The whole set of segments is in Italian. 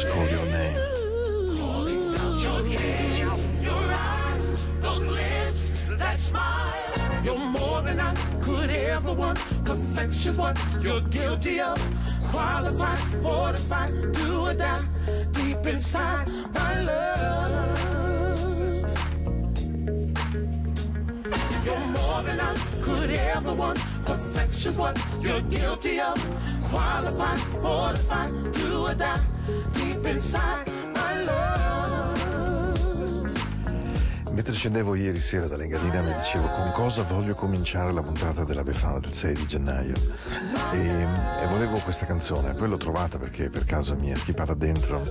Just call your name. Your eyes, those lips, that smile. You're more than I could ever want. Perfection's what you're guilty of. Qualified, fortified, do or die. Deep inside, my love. You're more than I could ever want. Perfection's what you're guilty of. Qualified, fortified, do or die. Deep inside, my love. Mentre scendevo ieri sera dall'Engadina mi dicevo con cosa voglio cominciare la puntata della Befana del 6 di gennaio? E, e volevo questa canzone, poi l'ho trovata perché per caso mi è schippata dentro.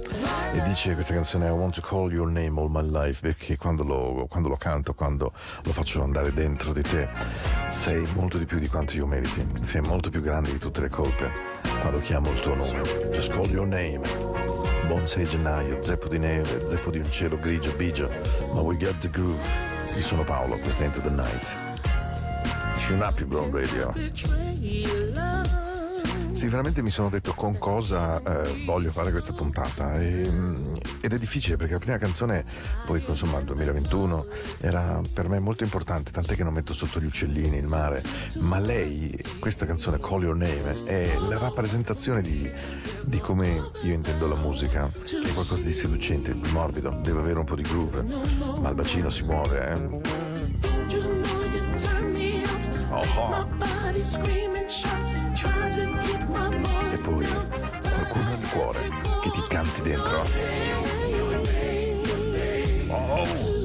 E dice questa canzone I want to call your name all my life perché quando lo, quando lo canto, quando lo faccio andare dentro di te sei molto di più di quanto io meriti, sei molto più grande di tutte le colpe quando chiamo il tuo nome, just call your name Buon 6 gennaio, zeppo di neve, zeppo di un cielo grigio bigio, ma we got the groove. Io sono Paolo, questa è Into the Night. Tune up, Brown Radio. Sì, veramente mi sono detto con cosa eh, voglio fare questa puntata e, mm, ed è difficile perché la prima canzone, poi insomma il 2021, era per me molto importante, tant'è che non metto sotto gli uccellini, il mare, ma lei, questa canzone Call Your Name, è la rappresentazione di, di come io intendo la musica, che è qualcosa di seducente, di morbido, deve avere un po' di groove, ma il bacino si muove, eh. Oh, oh. E poi qualcuno nel cuore che ti canti dentro. Oh,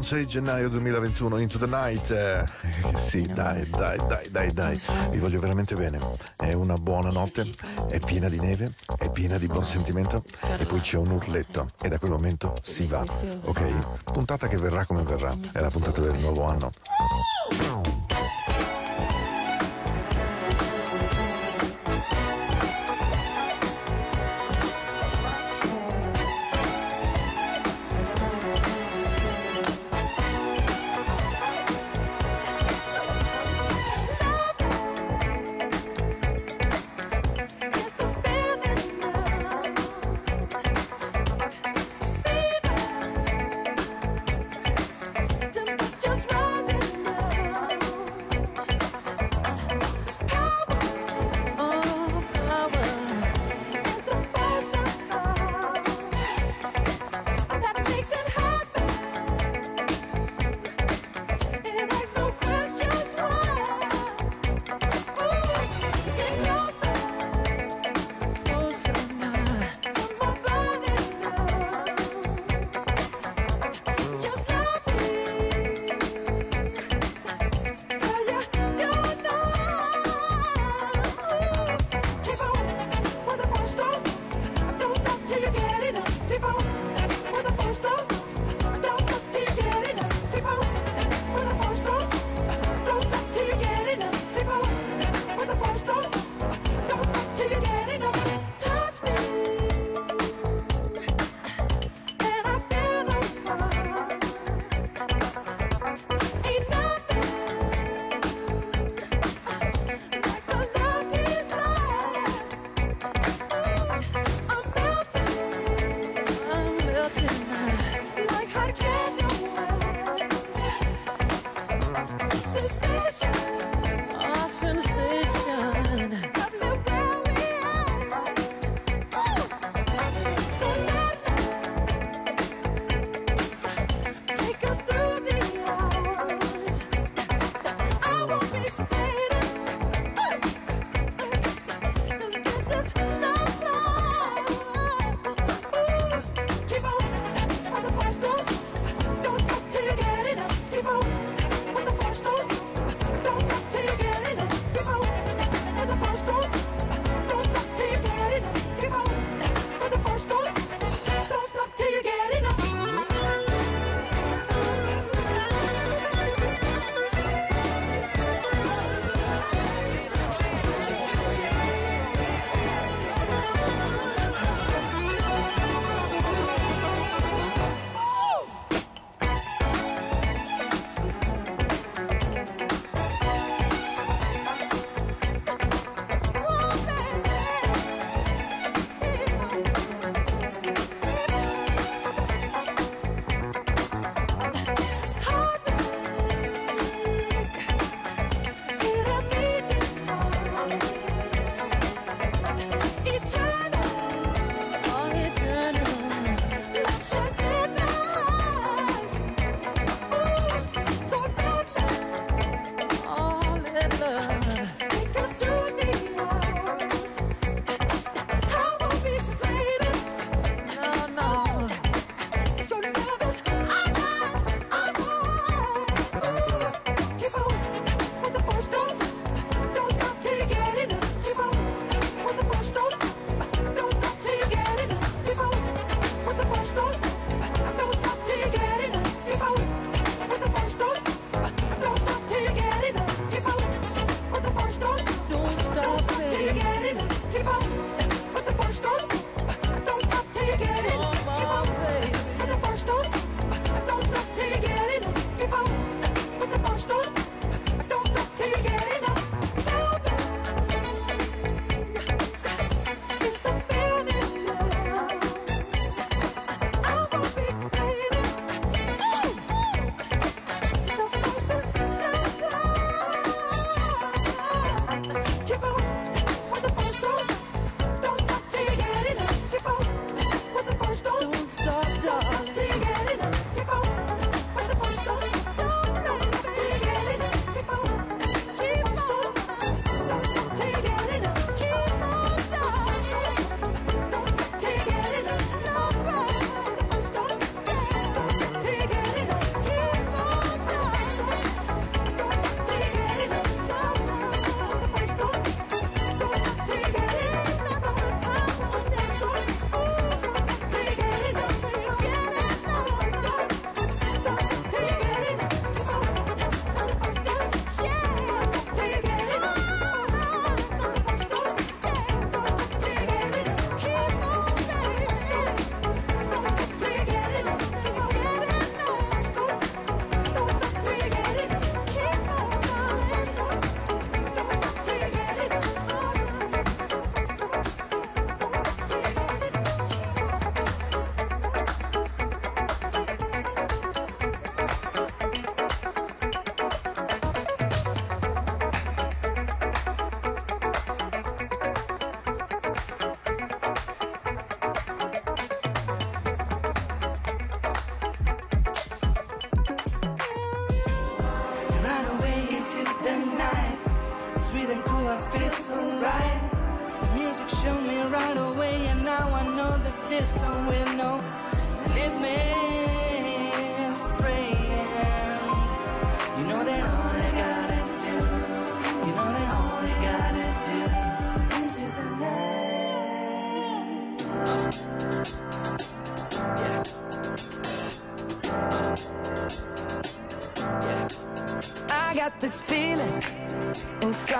buon 6 gennaio 2021, Into the Night. Eh, sì, dai, dai, dai, dai, dai. Vi voglio veramente bene. È una buona notte, è piena di neve, è piena di buon sentimento e poi c'è un urletto e da quel momento si va. Ok? Puntata che verrà come verrà. È la puntata del nuovo anno.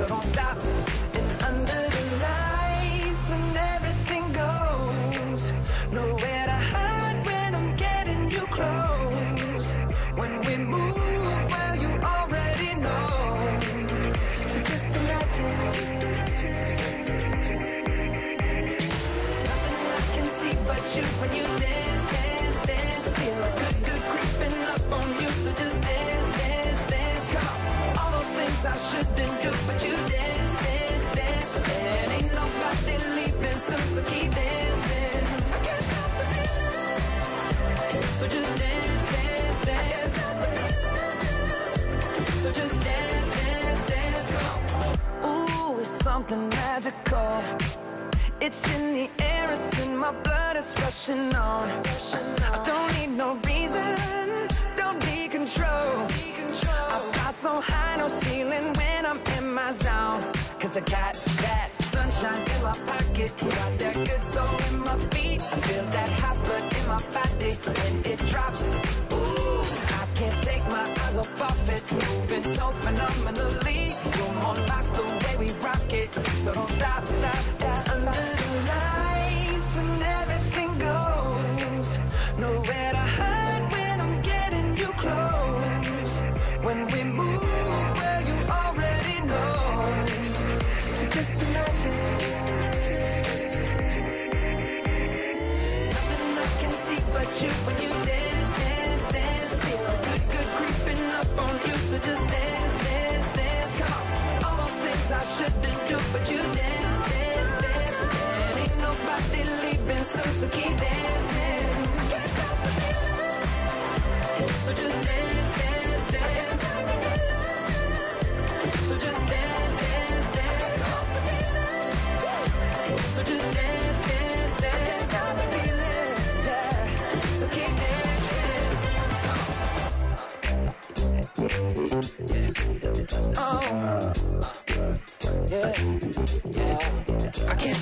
so don't stop. And under the lights, when everything goes, nowhere to hide when I'm getting you close. When we move, well, you already know. So just imagine. Nothing I can see but you when you dance, a cat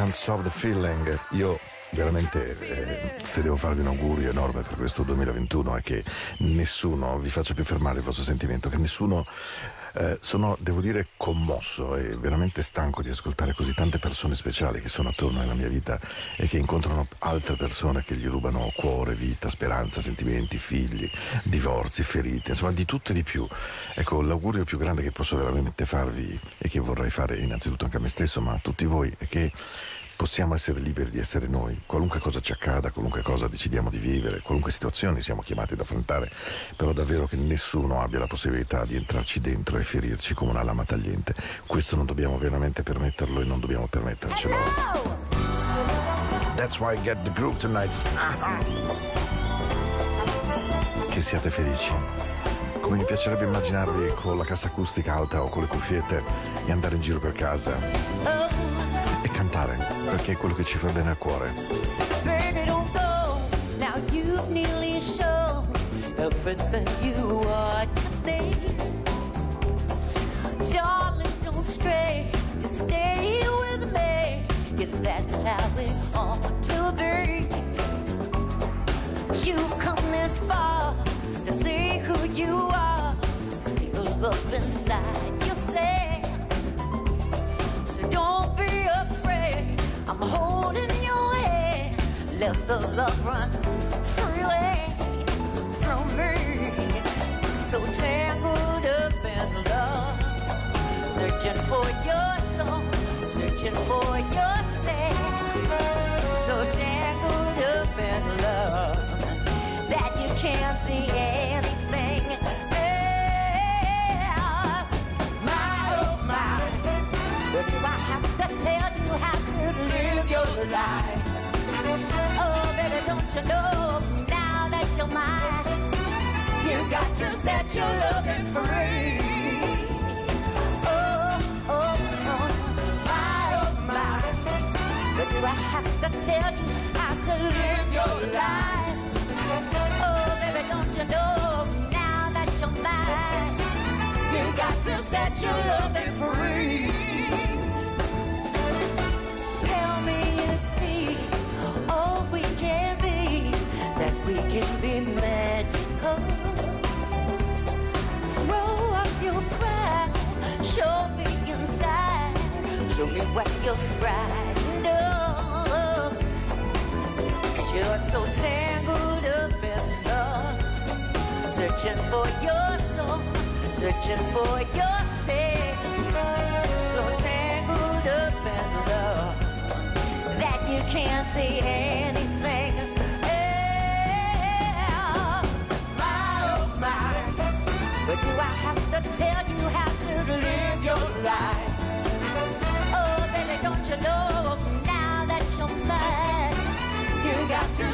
Can't Stop the Feeling. Io veramente, eh, se devo farvi un augurio enorme per questo 2021 è che nessuno vi faccia più fermare il vostro sentimento, che nessuno... eh, sono, devo dire, commosso e veramente stanco di ascoltare così tante persone speciali che sono attorno alla mia vita e che incontrano altre persone che gli rubano cuore, vita, speranza, sentimenti, figli, divorzi, ferite, insomma di tutto e di più. Ecco, l'augurio più grande che posso veramente farvi e che vorrei fare innanzitutto anche a me stesso, ma a tutti voi, è che possiamo essere liberi di essere noi, qualunque cosa ci accada, qualunque cosa decidiamo di vivere, qualunque situazione siamo chiamati ad affrontare, però davvero che nessuno abbia la possibilità di entrarci dentro e ferirci come una lama tagliente. Questo non dobbiamo veramente permetterlo e non dobbiamo permettercelo. That's why I get the groove tonight. Che siate felici. come mi piacerebbe immaginarvi con la cassa acustica alta o con le cuffiette e andare in giro per casa cantare, perché è quello che ci fa bene al cuore. Baby, don't go. Now you've nearly shown everything you are holding your hand. Let the love run freely from me. So tangled up in love. Searching for your soul. Searching for yourself. So tangled up in love that you can't see anything your life? Oh, baby, don't you know now that you're mine? You got to set your loving free. Oh, oh, oh, my, oh, my. But do I have to tell you how to live your life? Oh, baby, don't you know now that you're mine? You got to set your loving free. Show me what you're frightened of. You're so tangled up in love, searching for your soul, searching for yourself. So tangled up in love that you can't see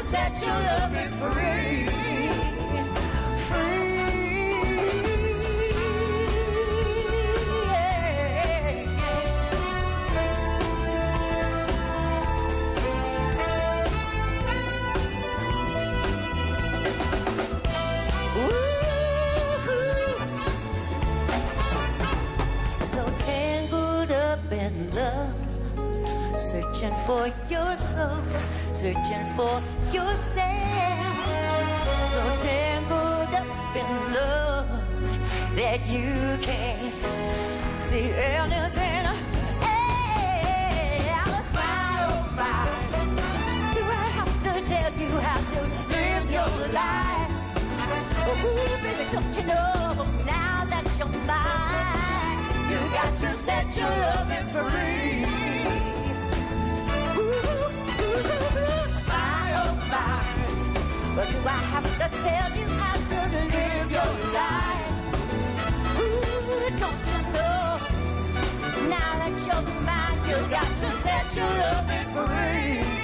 set your loving free. Free. Ooh. So tangled up in love, searching for your soul, searching for So tangled up in love that you can't see anything. My, oh my. Do I have to tell you how to live your life? Oh, baby, don't you know now that you're mine? You got to set your loving free. I have to tell you how to live your life? Ooh, don't you know? Now that you're you got to set your free. Free,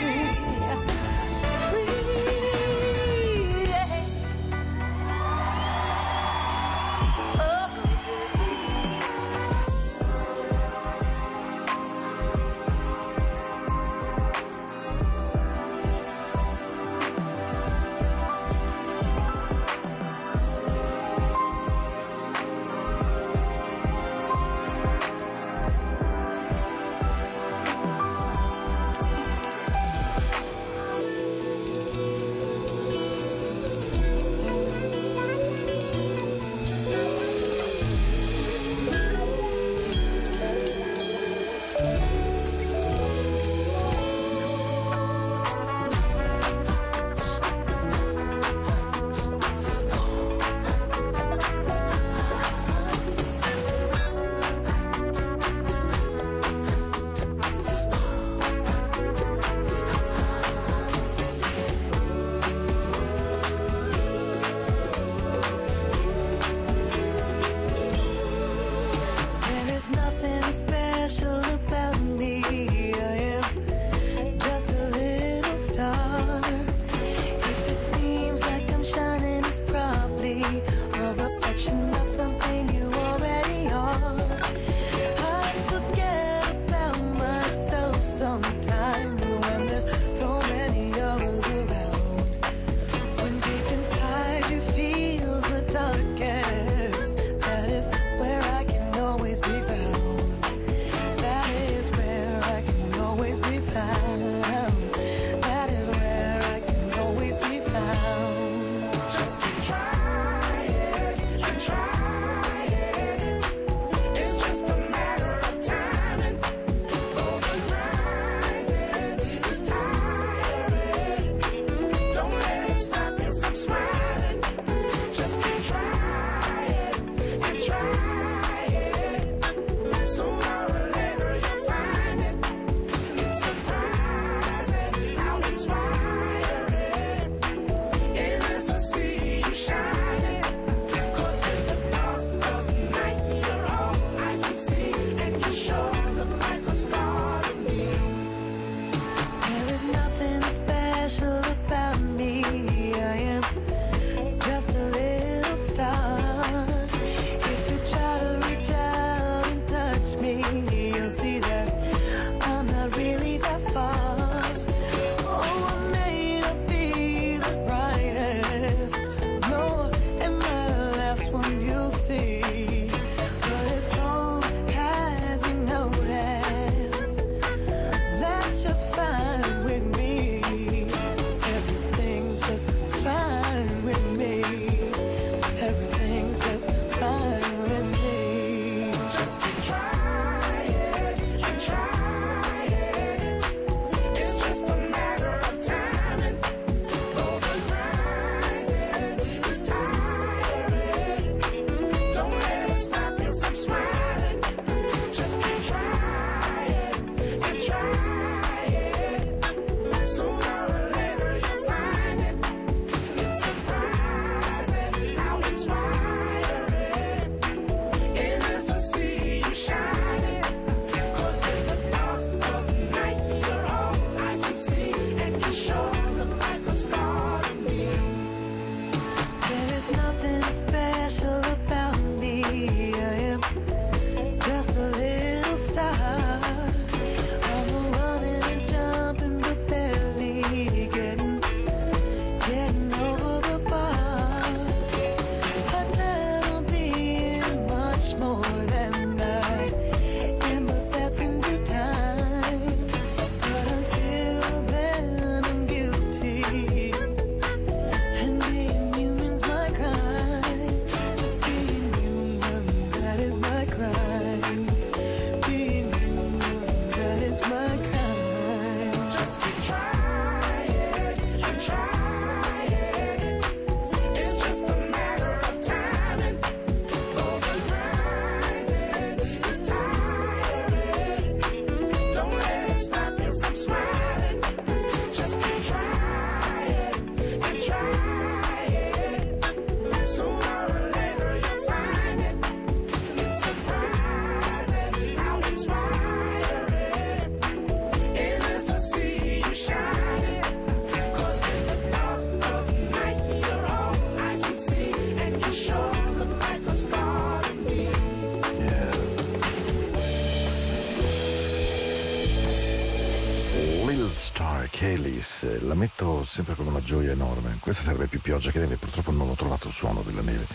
suono della neve.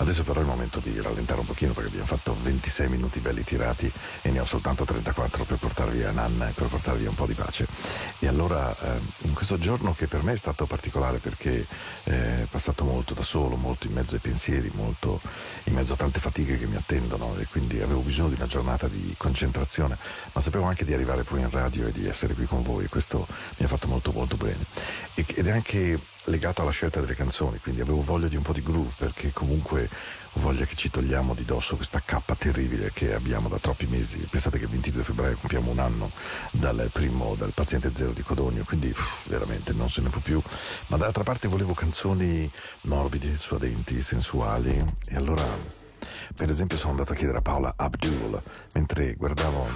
Adesso però è il momento di rallentare un pochino perché abbiamo fatto 26 minuti belli tirati e ne ho soltanto 34 per portarvi a Nanna e per portarvi un po' di pace. E allora eh, in questo giorno che per me è stato particolare perché eh, è passato molto da solo, molto in mezzo ai pensieri, molto in mezzo a tante fatiche che mi attendono e quindi avevo bisogno di una giornata di concentrazione, ma sapevo anche di arrivare poi in radio e di essere qui con voi e questo mi ha fatto molto molto bene. Ed è anche legato alla scelta delle canzoni, quindi avevo voglia di un po' di groove perché comunque ho voglia che ci togliamo di dosso questa cappa terribile che abbiamo da troppi mesi. Pensate che il 22 febbraio compiamo un anno dal primo, dal paziente zero di Codogno, quindi pff, veramente non se ne può più. Ma dall'altra parte volevo canzoni morbide, suadenti, sensuali e allora per esempio sono andato a chiedere a Paola Abdul mentre guardavo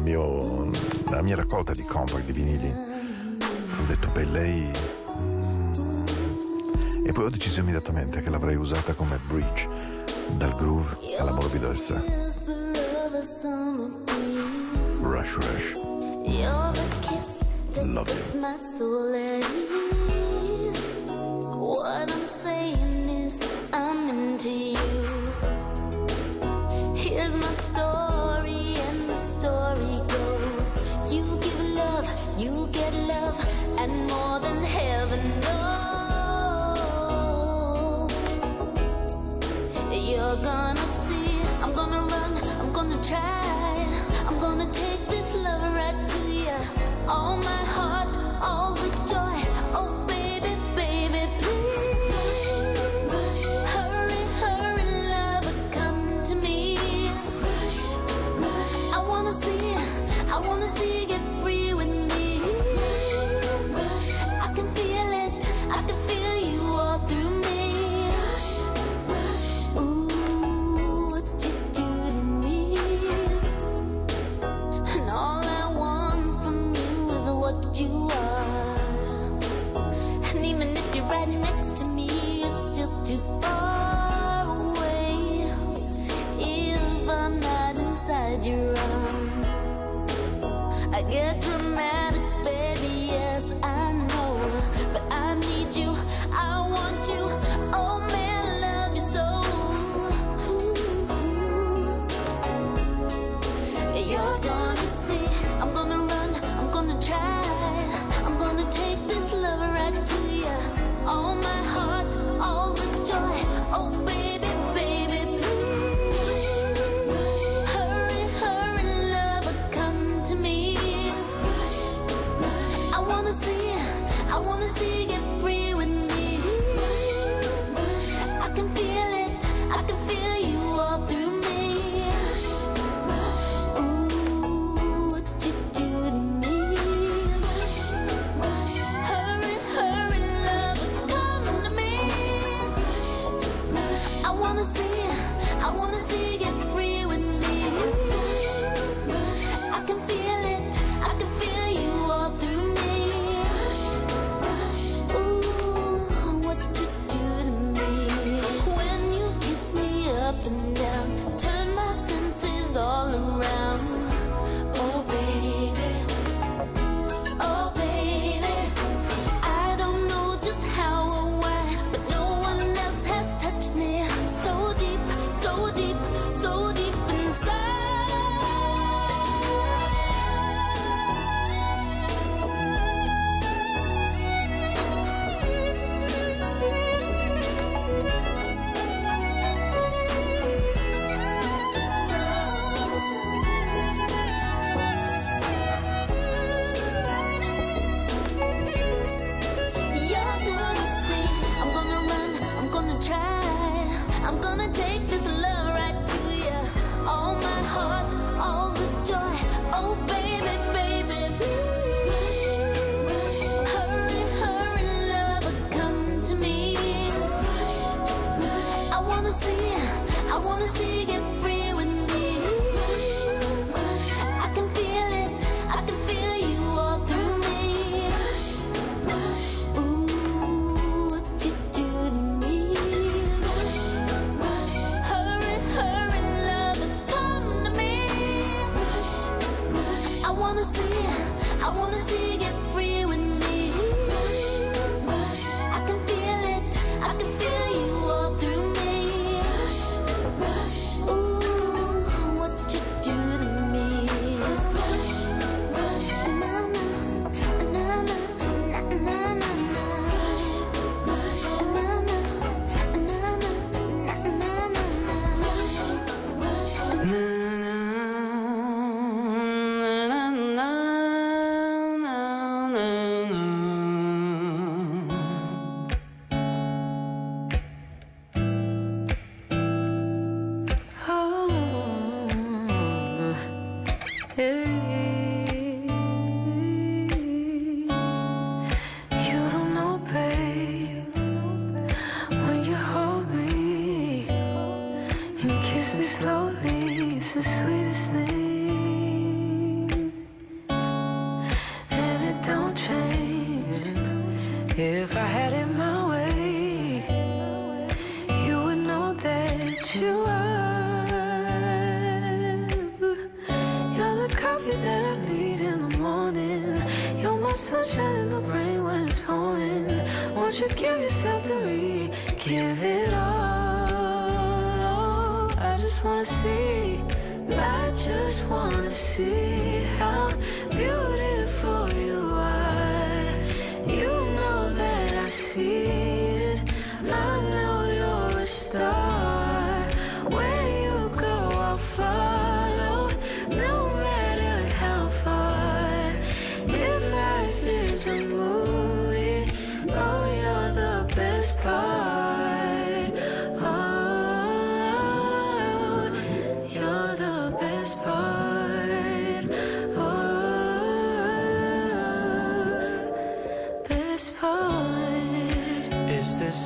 mio, nella mia raccolta di compact di vinili ho detto, beh, lei... Mm. E poi ho deciso immediatamente che l'avrei usata come bridge, dal groove alla morbidezza. Rush Rush. Love you.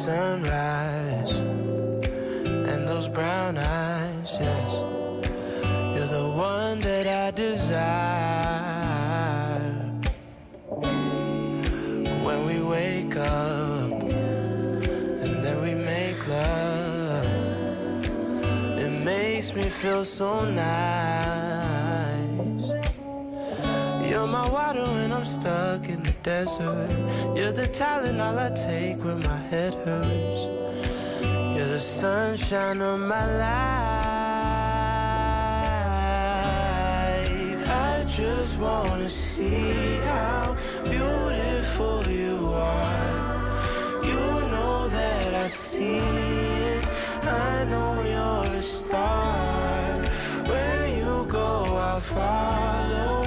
sunrise and those brown eyes, yes. You're the one that I desire. When we wake up and then we make love, it makes me feel so nice. You're my water when I'm stuck in desert. You're the talent all I take when my head hurts. You're the sunshine of my life. I just wanna see how beautiful you are. You know that I see it. I know you're a star Where you go, I'll follow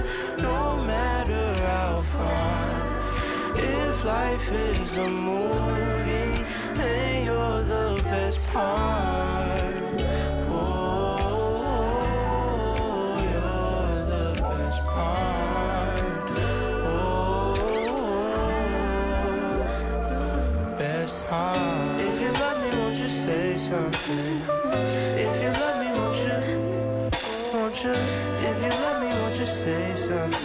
life is a movie, then you're the best part. Oh, you're the best part. Oh, best part. If you love me, won't you say something? If you love me, won't you? Won't you? If you love me, won't you say something?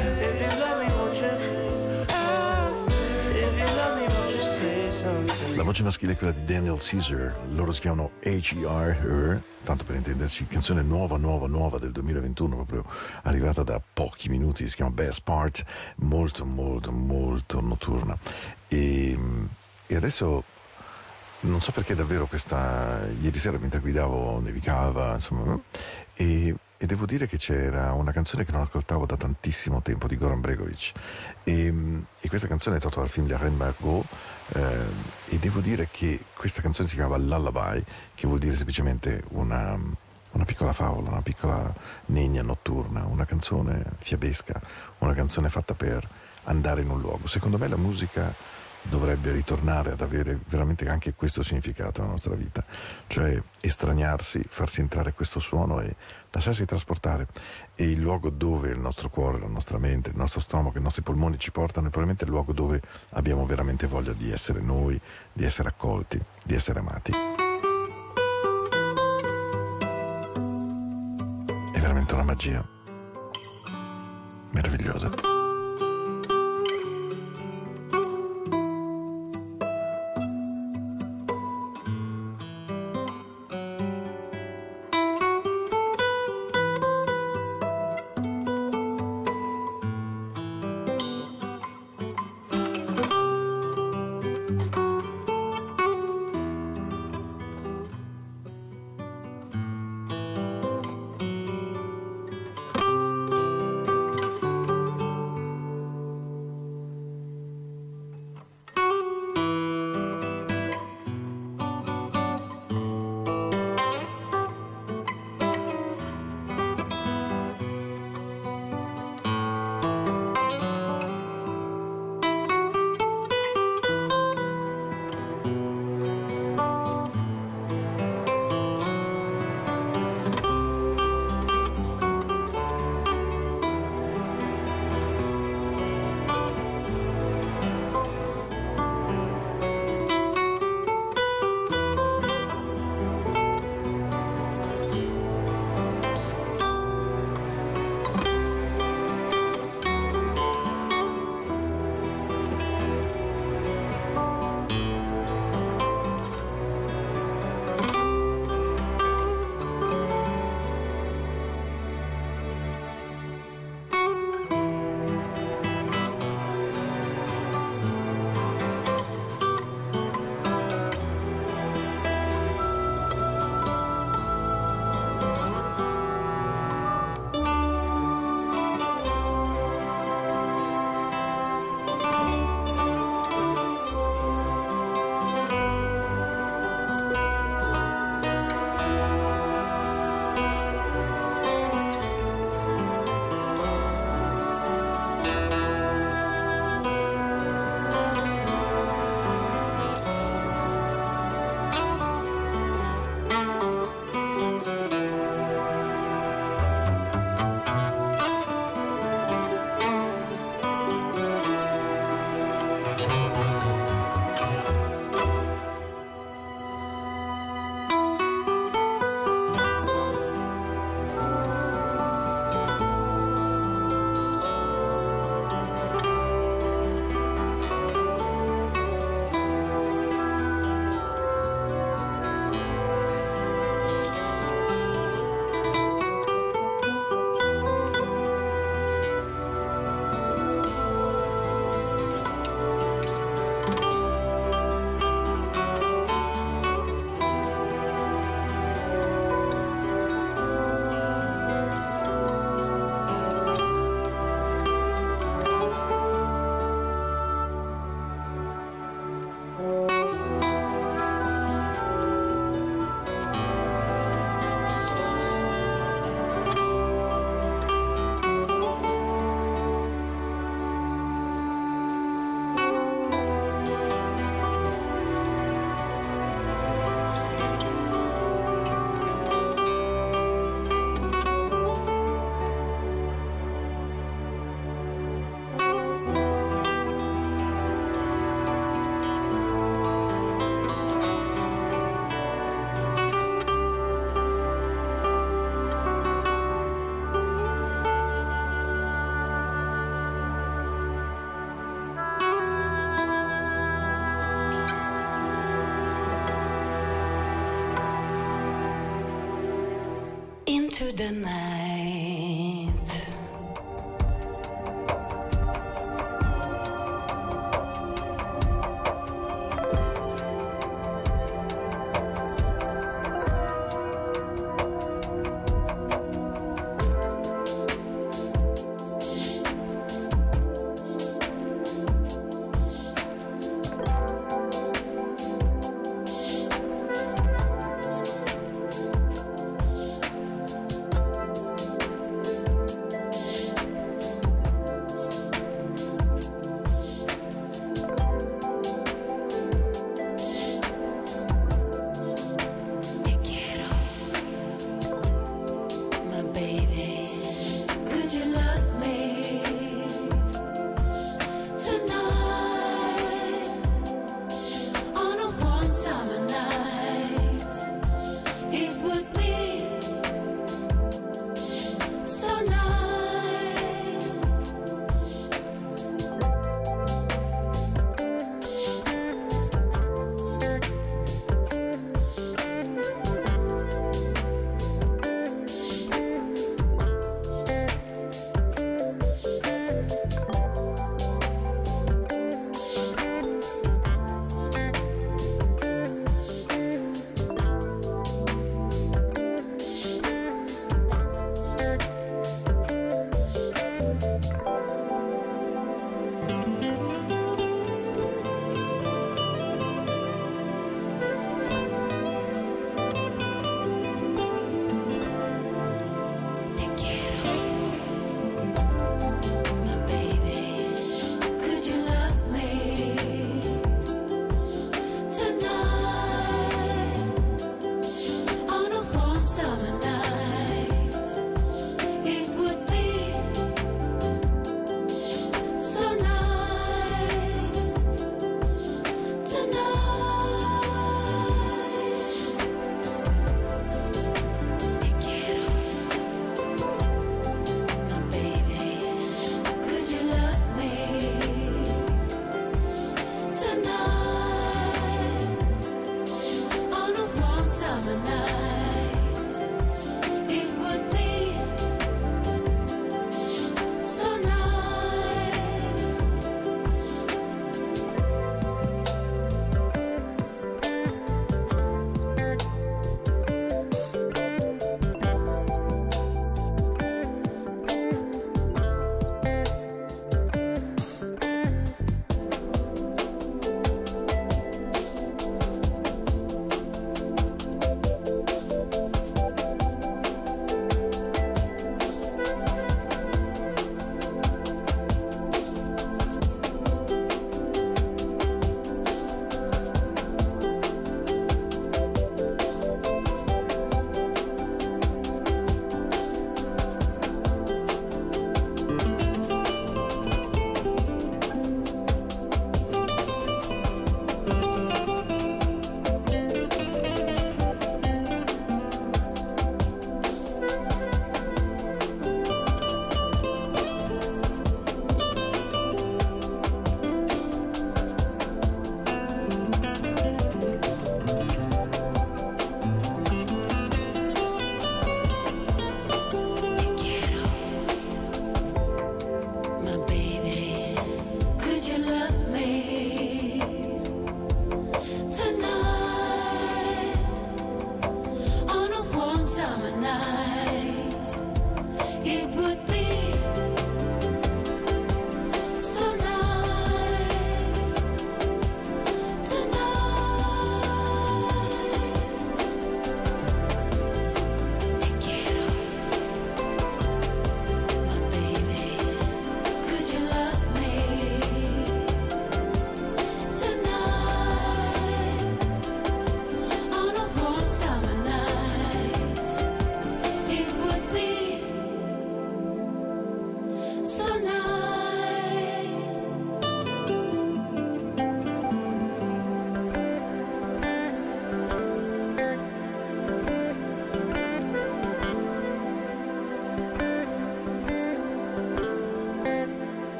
La voce maschile è quella di Daniel Caesar, loro si chiamano H.E.R. Her, tanto per intenderci, canzone nuova, nuova, nuova del 2021, proprio arrivata da pochi minuti, si chiama Best Part, molto, molto, molto notturna. E, e adesso non so perché davvero questa, ieri sera mentre guidavo nevicava, insomma, e e devo dire che c'era una canzone che non ascoltavo da tantissimo tempo di Goran Bregovic e, e questa canzone è tratta dal film La Reine Margot eh, e devo dire che questa canzone si chiamava Lullaby che vuol dire semplicemente una, una piccola favola, una piccola negna notturna, una canzone fiabesca, una canzone fatta per andare in un luogo. Secondo me la musica dovrebbe ritornare ad avere veramente anche questo significato nella nostra vita, cioè estraniarsi, farsi entrare questo suono e lasciarsi trasportare. E il luogo dove il nostro cuore, la nostra mente, il nostro stomaco, i nostri polmoni ci portano è probabilmente il luogo dove abbiamo veramente voglia di essere noi, di essere accolti, di essere amati. È veramente una magia meravigliosa. The night.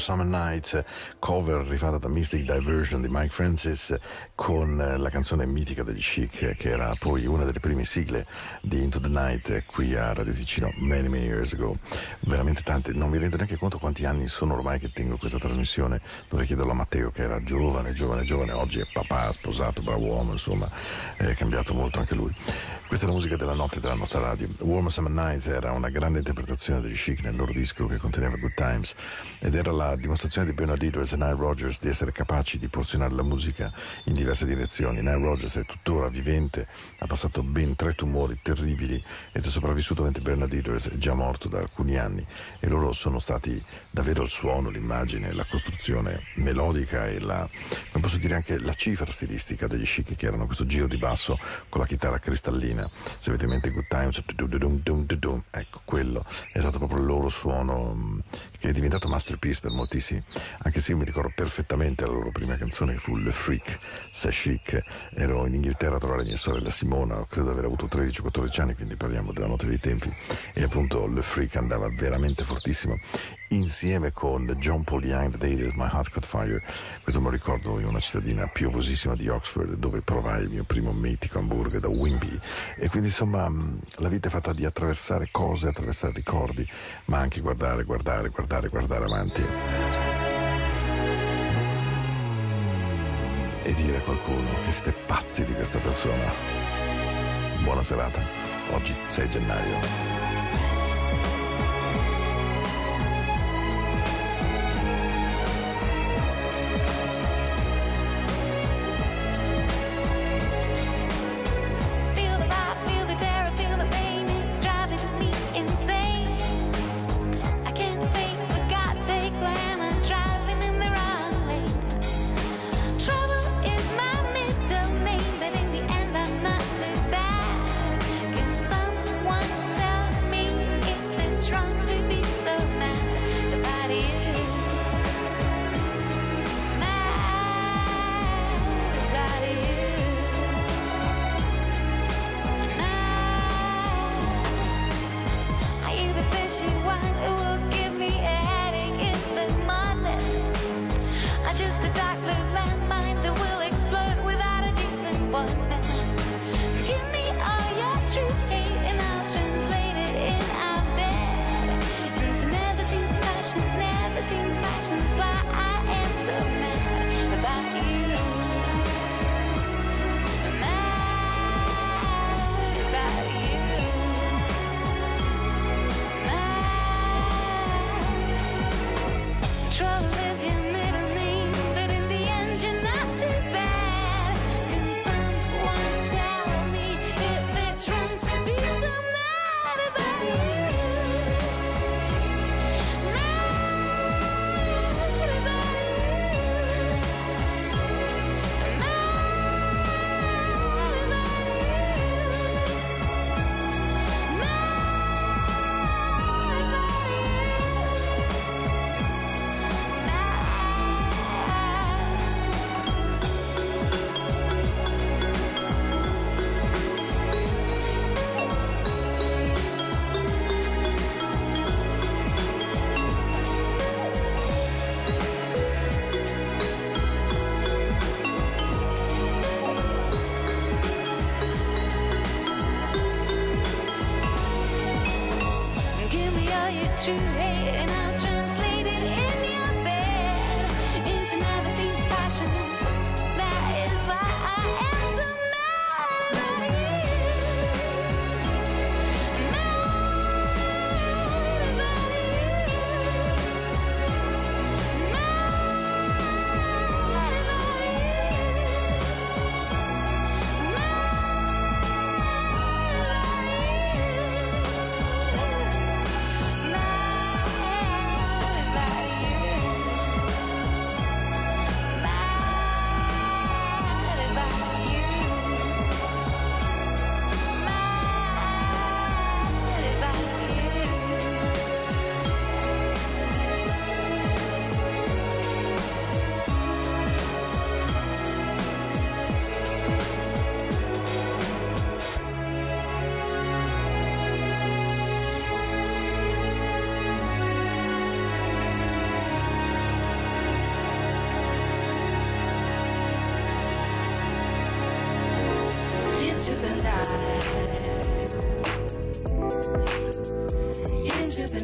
Summer Night, cover rifatta da Mystic Diversion di Mike Francis con la canzone mitica degli Chic che era poi una delle prime sigle di Into the Night qui a Radio Ticino many many years ago. Veramente tante, non mi rendo neanche conto quanti anni sono ormai che tengo questa trasmissione, dovrei chiederlo a Matteo che era giovane, giovane, giovane, oggi è papà, sposato, bravo uomo, insomma è cambiato molto anche lui. Questa è la musica della notte della nostra radio. Warm Summer Night era una grande interpretazione degli Chic nel loro disco che conteneva Good Times ed era la dimostrazione di Bernard Edwards e Nile Rodgers di essere capaci di porzionare la musica in diverse direzioni. Nile Rodgers è tuttora vivente, ha passato ben tre tumori terribili ed è sopravvissuto mentre Bernard Edwards è già morto da alcuni anni e loro sono stati davvero il suono, l'immagine, la costruzione melodica e la, non posso dire anche la cifra stilistica degli Chic che erano questo giro di basso con la chitarra cristallina. Se avete in mente Good Times, ecco quello è stato proprio il loro suono mm, che è diventato masterpiece per moltissimi. Anche se io mi ricordo perfettamente la loro prima canzone che fu Le Freak, C'est Chic. Ero in Inghilterra a trovare mia sorella Simona, credo di aver avuto 13-14 anni, quindi parliamo della notte dei tempi. E appunto Le Freak andava veramente fortissimo insieme con John Paul Young, The Day That My Heart Caught Fire. Questo me lo ricordo in una cittadina piovosissima di Oxford, dove provai il mio primo mitico hamburger da Wimpy. E quindi insomma mm, la vita è fatta di attraversare cose, attraversare ricordi, ma anche guardare, guardare, guardare, guardare avanti. E dire a qualcuno che siete pazzi di questa persona. Buona serata. Oggi 6 gennaio.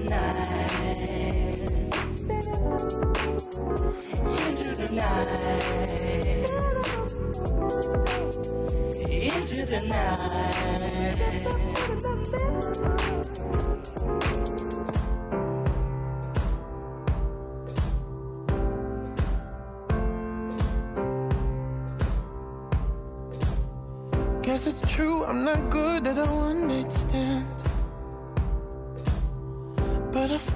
night. Into the night. Into the night. Guess it's true, I'm not good at a one night stand.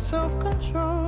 self-control.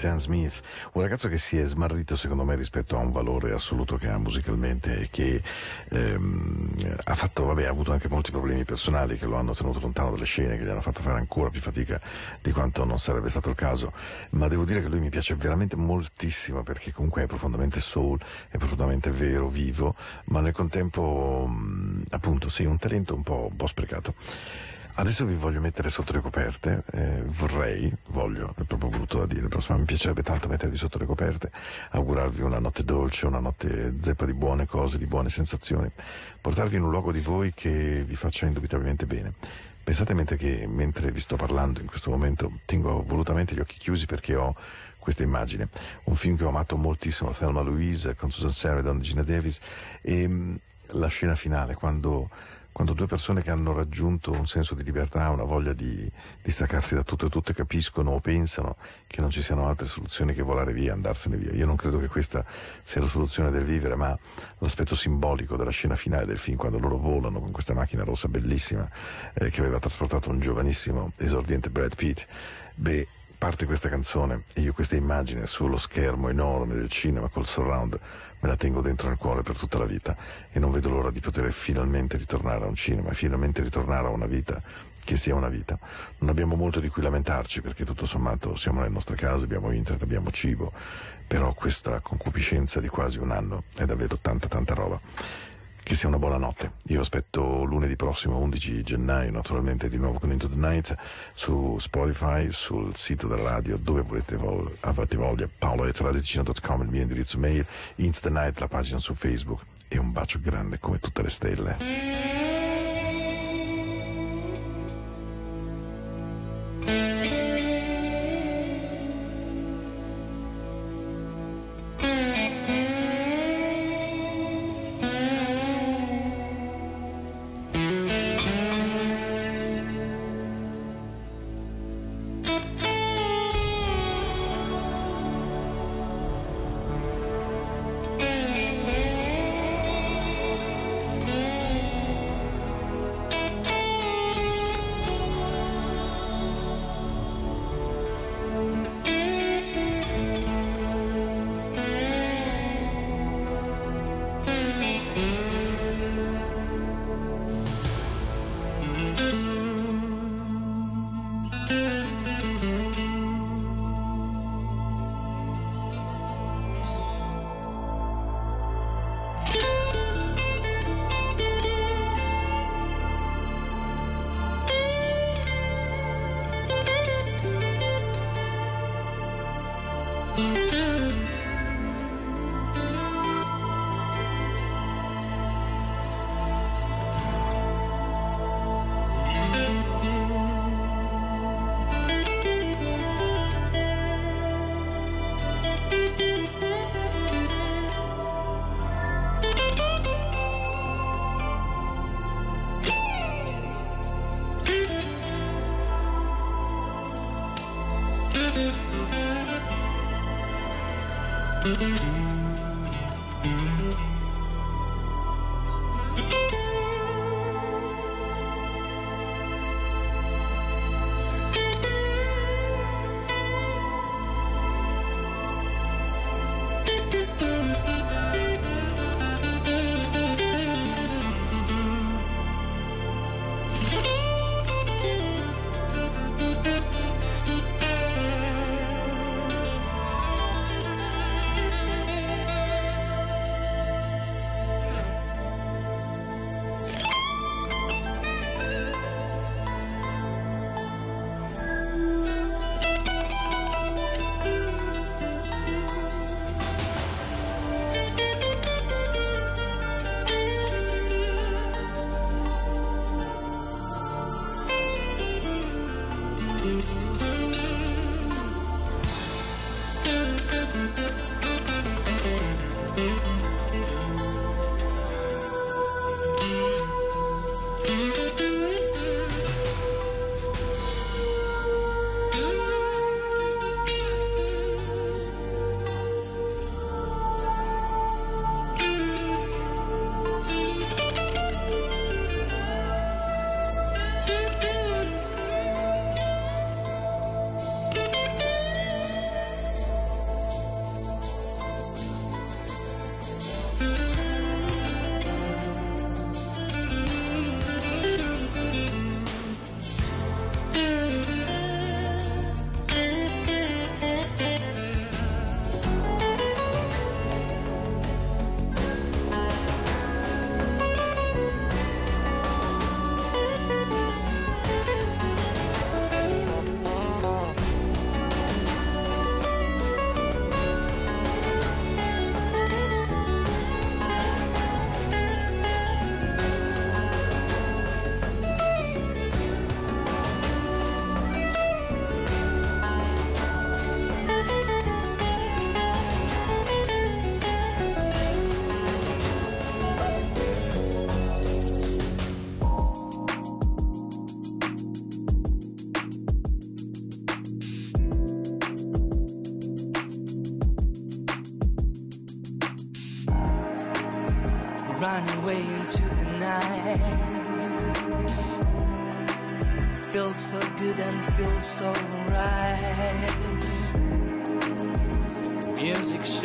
Stan Smith, un ragazzo che si è smarrito secondo me rispetto a un valore assoluto che ha musicalmente e che ehm, ha fatto, vabbè, ha avuto anche molti problemi personali che lo hanno tenuto lontano dalle scene, che gli hanno fatto fare ancora più fatica di quanto non sarebbe stato il caso, ma devo dire che lui mi piace veramente moltissimo perché comunque è profondamente soul, è profondamente vero, vivo, ma nel contempo mh, appunto sì, un talento un po', un po' sprecato. Adesso vi voglio mettere sotto le coperte, eh, vorrei, voglio, è proprio brutto da dire, però mi piacerebbe tanto mettervi sotto le coperte, augurarvi una notte dolce, una notte zeppa di buone cose, di buone sensazioni, portarvi in un luogo di voi che vi faccia indubitabilmente bene. Pensate mentre che mentre vi sto parlando in questo momento tengo volutamente gli occhi chiusi perché ho questa immagine, un film che ho amato moltissimo, Thelma Louise con Susan Sarandon e Gina Davis e mh, la scena finale quando quando due persone che hanno raggiunto un senso di libertà, una voglia di, di staccarsi da tutto e tutte, capiscono o pensano che non ci siano altre soluzioni che volare via, andarsene via. Io non credo che questa sia la soluzione del vivere, ma l'aspetto simbolico della scena finale del film, quando loro volano con questa macchina rossa bellissima eh, che aveva trasportato un giovanissimo esordiente Brad Pitt. Beh, parte questa canzone e io questa immagine sullo schermo enorme del cinema col surround me la tengo dentro nel cuore per tutta la vita e non vedo l'ora di poter finalmente ritornare a un cinema, finalmente ritornare a una vita che sia una vita. Non abbiamo molto di cui lamentarci perché tutto sommato siamo nelle nostre case, abbiamo internet, abbiamo cibo, però questa concupiscenza di quasi un anno è davvero tanta tanta roba. Che sia una buona notte. Io aspetto lunedì prossimo 11 gennaio, naturalmente di nuovo con Into the Night su Spotify, sul sito della radio, dove volete vol- avete voglia, paolo.radioticino.com il mio indirizzo mail, Into the Night la pagina su Facebook e un bacio grande come tutte le stelle.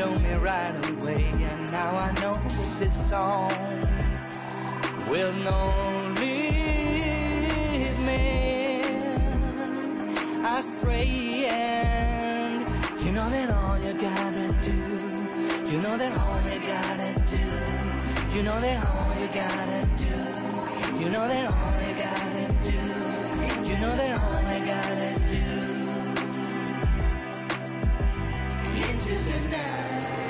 knew me right away, and now I know this song will not lead me astray. And you know that all you gotta do, you know that all you gotta do, you know that all you gotta do, you know that all you gotta do, you know that all you gotta do. to tonight.